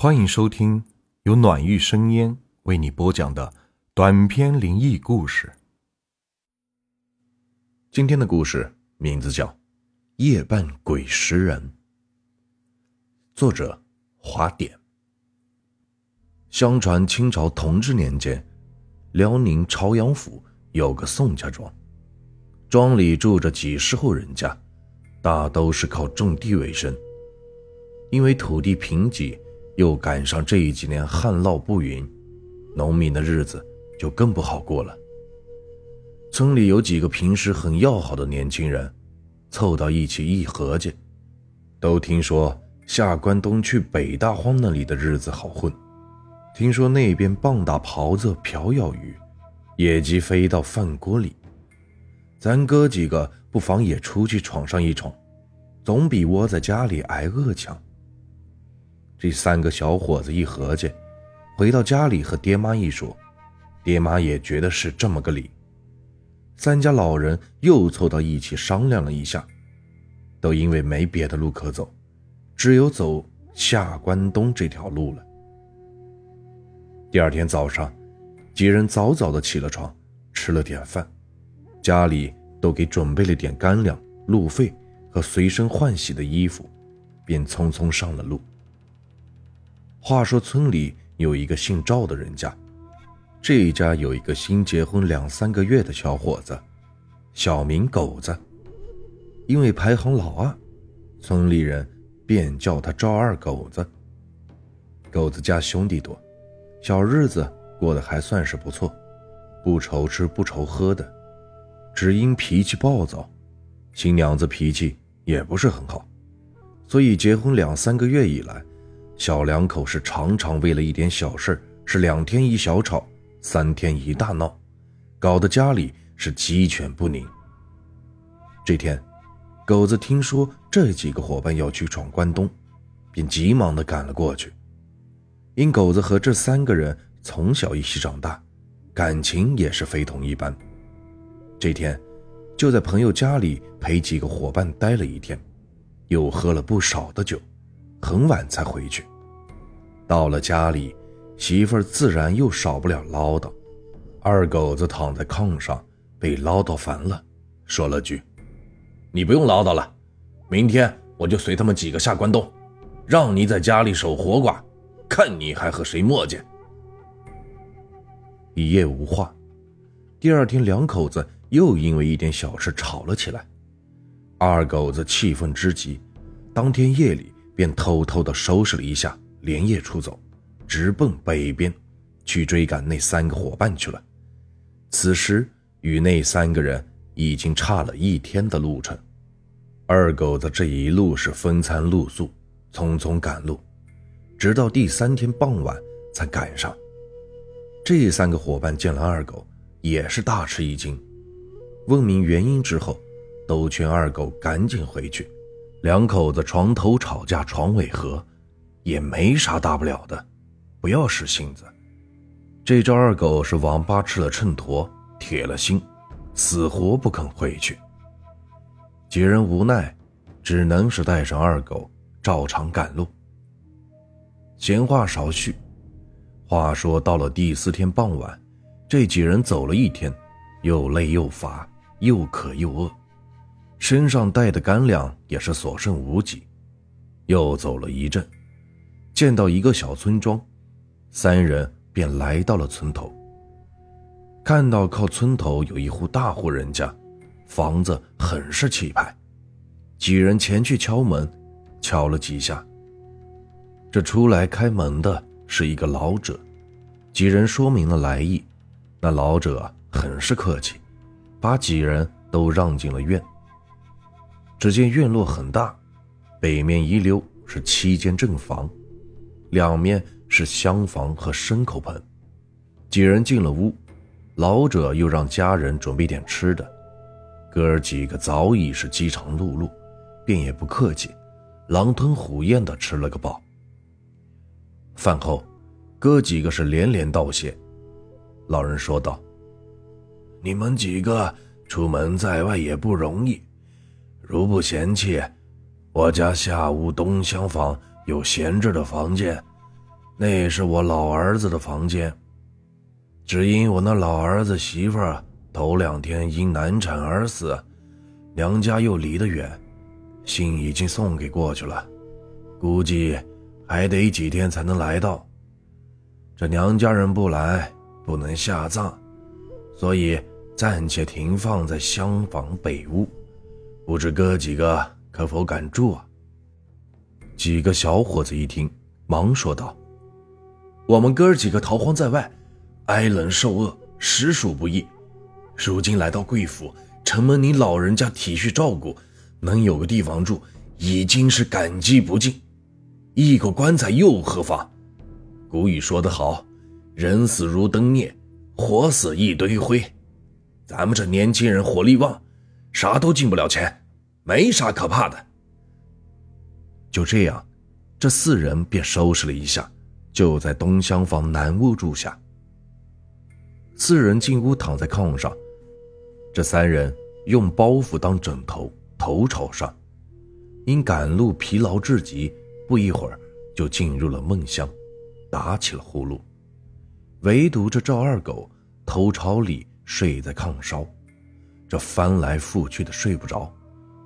欢迎收听由暖玉生烟为你播讲的短篇灵异故事。今天的故事名字叫《夜半鬼食人》，作者华典。相传清朝同治年间，辽宁朝阳府有个宋家庄，庄里住着几十户人家，大都是靠种地为生。因为土地贫瘠。又赶上这几年旱涝不匀，农民的日子就更不好过了。村里有几个平时很要好的年轻人，凑到一起一合计，都听说下关东去北大荒那里的日子好混，听说那边棒打狍子瓢舀鱼，野鸡飞到饭锅里，咱哥几个不妨也出去闯上一闯，总比窝在家里挨饿强。这三个小伙子一合计，回到家里和爹妈一说，爹妈也觉得是这么个理。三家老人又凑到一起商量了一下，都因为没别的路可走，只有走下关东这条路了。第二天早上，几人早早的起了床，吃了点饭，家里都给准备了点干粮、路费和随身换洗的衣服，便匆匆上了路。话说村里有一个姓赵的人家，这一家有一个新结婚两三个月的小伙子，小名狗子。因为排行老二，村里人便叫他赵二狗子。狗子家兄弟多，小日子过得还算是不错，不愁吃不愁喝的。只因脾气暴躁，新娘子脾气也不是很好，所以结婚两三个月以来。小两口是常常为了一点小事是两天一小吵，三天一大闹，搞得家里是鸡犬不宁。这天，狗子听说这几个伙伴要去闯关东，便急忙的赶了过去。因狗子和这三个人从小一起长大，感情也是非同一般。这天，就在朋友家里陪几个伙伴待了一天，又喝了不少的酒。很晚才回去，到了家里，媳妇儿自然又少不了唠叨。二狗子躺在炕上，被唠叨烦了，说了句：“你不用唠叨了，明天我就随他们几个下关东，让你在家里守活寡，看你还和谁磨叽。”一夜无话，第二天两口子又因为一点小事吵了起来。二狗子气愤之极，当天夜里。便偷偷的收拾了一下，连夜出走，直奔北边，去追赶那三个伙伴去了。此时与那三个人已经差了一天的路程，二狗子这一路是风餐露宿，匆匆赶路，直到第三天傍晚才赶上。这三个伙伴见了二狗，也是大吃一惊，问明原因之后，都劝二狗赶紧回去。两口子床头吵架床尾和，也没啥大不了的，不要使性子。这招二狗是王八吃了秤砣，铁了心，死活不肯回去。几人无奈，只能是带上二狗照常赶路。闲话少叙，话说到了第四天傍晚，这几人走了一天，又累又乏，又渴又饿。身上带的干粮也是所剩无几，又走了一阵，见到一个小村庄，三人便来到了村头。看到靠村头有一户大户人家，房子很是气派，几人前去敲门，敲了几下。这出来开门的是一个老者，几人说明了来意，那老者很是客气，把几人都让进了院。只见院落很大，北面一溜是七间正房，两面是厢房和牲口棚。几人进了屋，老者又让家人准备点吃的。哥儿几个早已是饥肠辘辘，便也不客气，狼吞虎咽的吃了个饱。饭后，哥几个是连连道谢。老人说道：“你们几个出门在外也不容易。”如不嫌弃，我家下屋东厢房有闲置的房间，那是我老儿子的房间。只因我那老儿子媳妇儿头两天因难产而死，娘家又离得远，信已经送给过去了，估计还得几天才能来到。这娘家人不来，不能下葬，所以暂且停放在厢房北屋。不知哥几个可否敢住啊？几个小伙子一听，忙说道：“我们哥几个逃荒在外，挨冷受饿，实属不易。如今来到贵府，承蒙您老人家体恤照顾，能有个地方住，已经是感激不尽。一口棺材又何妨？古语说得好，人死如灯灭，活死一堆灰。咱们这年轻人火力旺。”啥都进不了钱，没啥可怕的。就这样，这四人便收拾了一下，就在东厢房南屋住下。四人进屋，躺在炕上，这三人用包袱当枕头，头朝上。因赶路疲劳至极，不一会儿就进入了梦乡，打起了呼噜。唯独这赵二狗头朝里睡在炕梢。这翻来覆去的睡不着，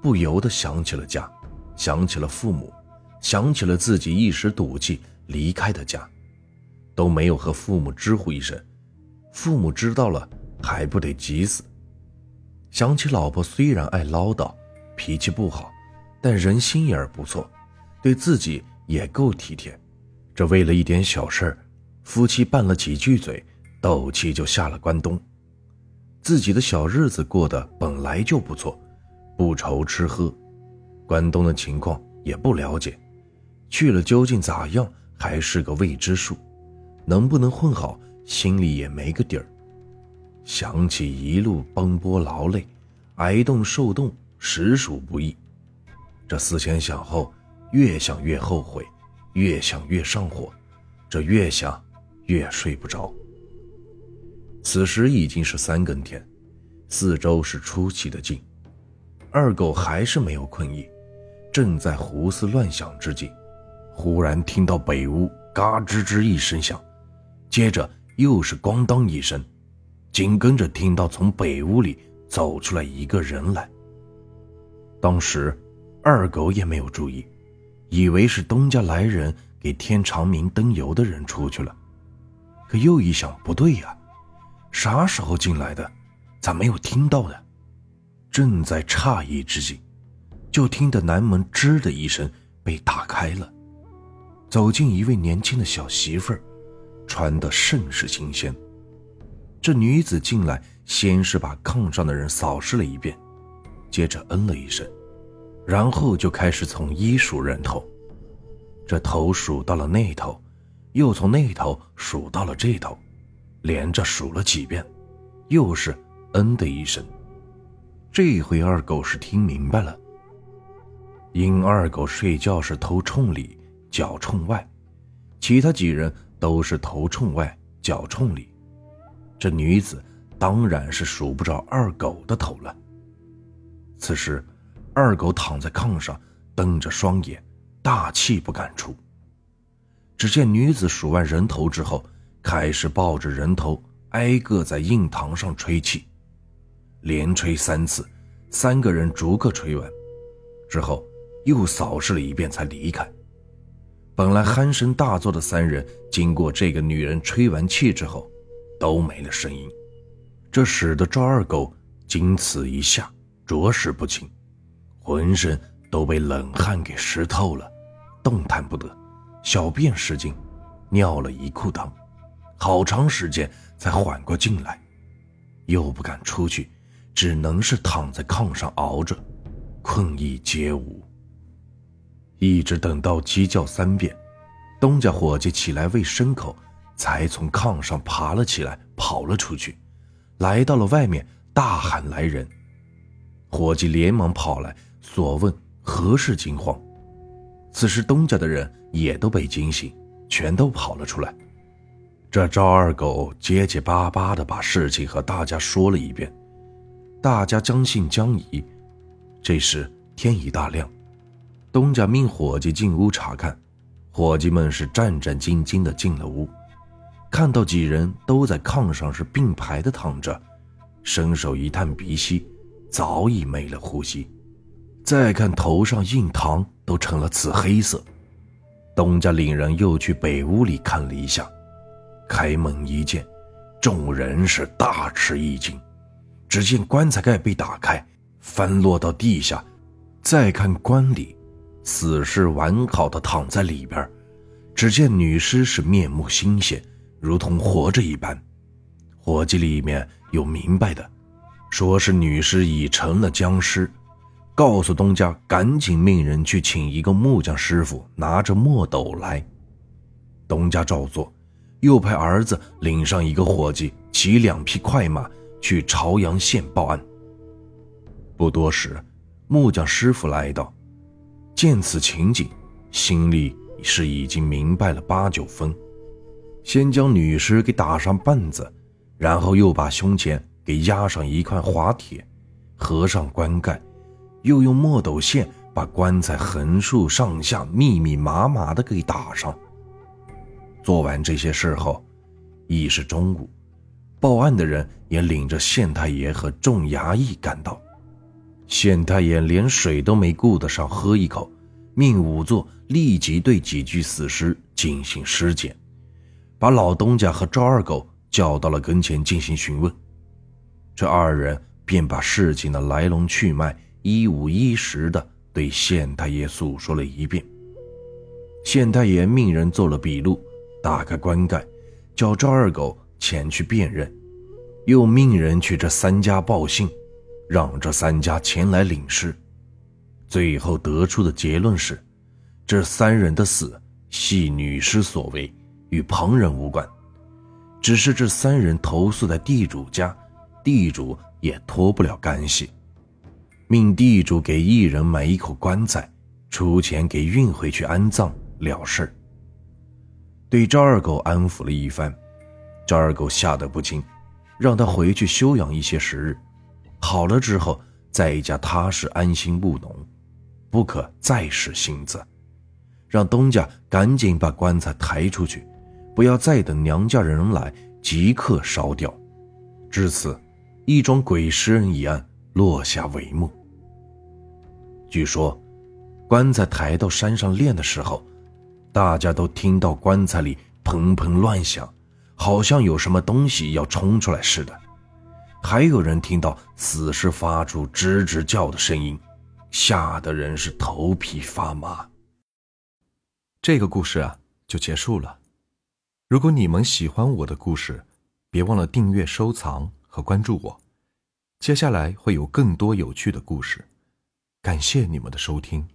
不由得想起了家，想起了父母，想起了自己一时赌气离开的家，都没有和父母知乎一声，父母知道了还不得急死。想起老婆虽然爱唠叨，脾气不好，但人心眼不错，对自己也够体贴。这为了一点小事儿，夫妻拌了几句嘴，斗气就下了关东。自己的小日子过得本来就不错，不愁吃喝，关东的情况也不了解，去了究竟咋样还是个未知数，能不能混好心里也没个底儿。想起一路奔波劳累，挨冻受冻，实属不易。这思前想后，越想越后悔，越想越上火，这越想越睡不着。此时已经是三更天，四周是出奇的静。二狗还是没有困意，正在胡思乱想之际，忽然听到北屋嘎吱吱一声响，接着又是咣当一声，紧跟着听到从北屋里走出来一个人来。当时二狗也没有注意，以为是东家来人给天长明灯油的人出去了，可又一想不对呀。啥时候进来的？咋没有听到呢？正在诧异之际，就听得南门吱的一声被打开了，走进一位年轻的小媳妇儿，穿的甚是新鲜。这女子进来，先是把炕上的人扫视了一遍，接着嗯了一声，然后就开始从一数人头。这头数到了那头，又从那头数到了这头。连着数了几遍，又是“嗯”的一声。这回二狗是听明白了。因二狗睡觉时头冲里，脚冲外，其他几人都是头冲外，脚冲里。这女子当然是数不着二狗的头了。此时，二狗躺在炕上，瞪着双眼，大气不敢出。只见女子数完人头之后。开始抱着人头，挨个在印堂上吹气，连吹三次，三个人逐个吹完，之后又扫视了一遍才离开。本来鼾声大作的三人，经过这个女人吹完气之后，都没了声音，这使得赵二狗经此一下，着实不轻，浑身都被冷汗给湿透了，动弹不得，小便失禁，尿了一裤裆。好长时间才缓过劲来，又不敢出去，只能是躺在炕上熬着，困意皆无。一直等到鸡叫三遍，东家伙计起来喂牲口，才从炕上爬了起来，跑了出去，来到了外面，大喊来人。伙计连忙跑来，所问何事惊慌。此时东家的人也都被惊醒，全都跑了出来。这赵二狗结结巴巴的把事情和大家说了一遍，大家将信将疑。这时天已大亮，东家命伙计进屋查看，伙计们是战战兢兢的进了屋，看到几人都在炕上是并排的躺着，伸手一探鼻息，早已没了呼吸。再看头上印堂都成了紫黑色。东家领人又去北屋里看了一下，开门一见，众人是大吃一惊。只见棺材盖被打开，翻落到地下，再看棺里。死尸完好的躺在里边，只见女尸是面目新鲜，如同活着一般。伙计里面有明白的，说是女尸已成了僵尸，告诉东家赶紧命人去请一个木匠师傅，拿着墨斗来。东家照做，又派儿子领上一个伙计，骑两匹快马去朝阳县报案。不多时，木匠师傅来到。见此情景，心里是已经明白了八九分。先将女尸给打上绊子，然后又把胸前给压上一块滑铁，合上棺盖，又用墨斗线把棺材横竖上下密密麻麻的给打上。做完这些事后，已是中午，报案的人也领着县太爷和众衙役赶到。县太爷连水都没顾得上喝一口，命仵作立即对几具死尸进行尸检，把老东家和赵二狗叫到了跟前进行询问。这二人便把事情的来龙去脉一五一十的对县太爷诉说了一遍。县太爷命人做了笔录，打开棺盖，叫赵二狗前去辨认，又命人去这三家报信。让这三家前来领尸，最后得出的结论是，这三人的死系女尸所为，与旁人无关。只是这三人投宿在地主家，地主也脱不了干系，命地主给一人买一口棺材，出钱给运回去安葬了事。对赵二狗安抚了一番，赵二狗吓得不轻，让他回去休养一些时日。好了之后，在一家踏实安心务农，不可再使心思。让东家赶紧把棺材抬出去，不要再等娘家人来，即刻烧掉。至此，一桩鬼食人一案落下帷幕。据说，棺材抬到山上炼的时候，大家都听到棺材里砰砰乱响，好像有什么东西要冲出来似的。还有人听到死尸发出吱吱叫的声音，吓得人是头皮发麻。这个故事啊，就结束了。如果你们喜欢我的故事，别忘了订阅、收藏和关注我。接下来会有更多有趣的故事，感谢你们的收听。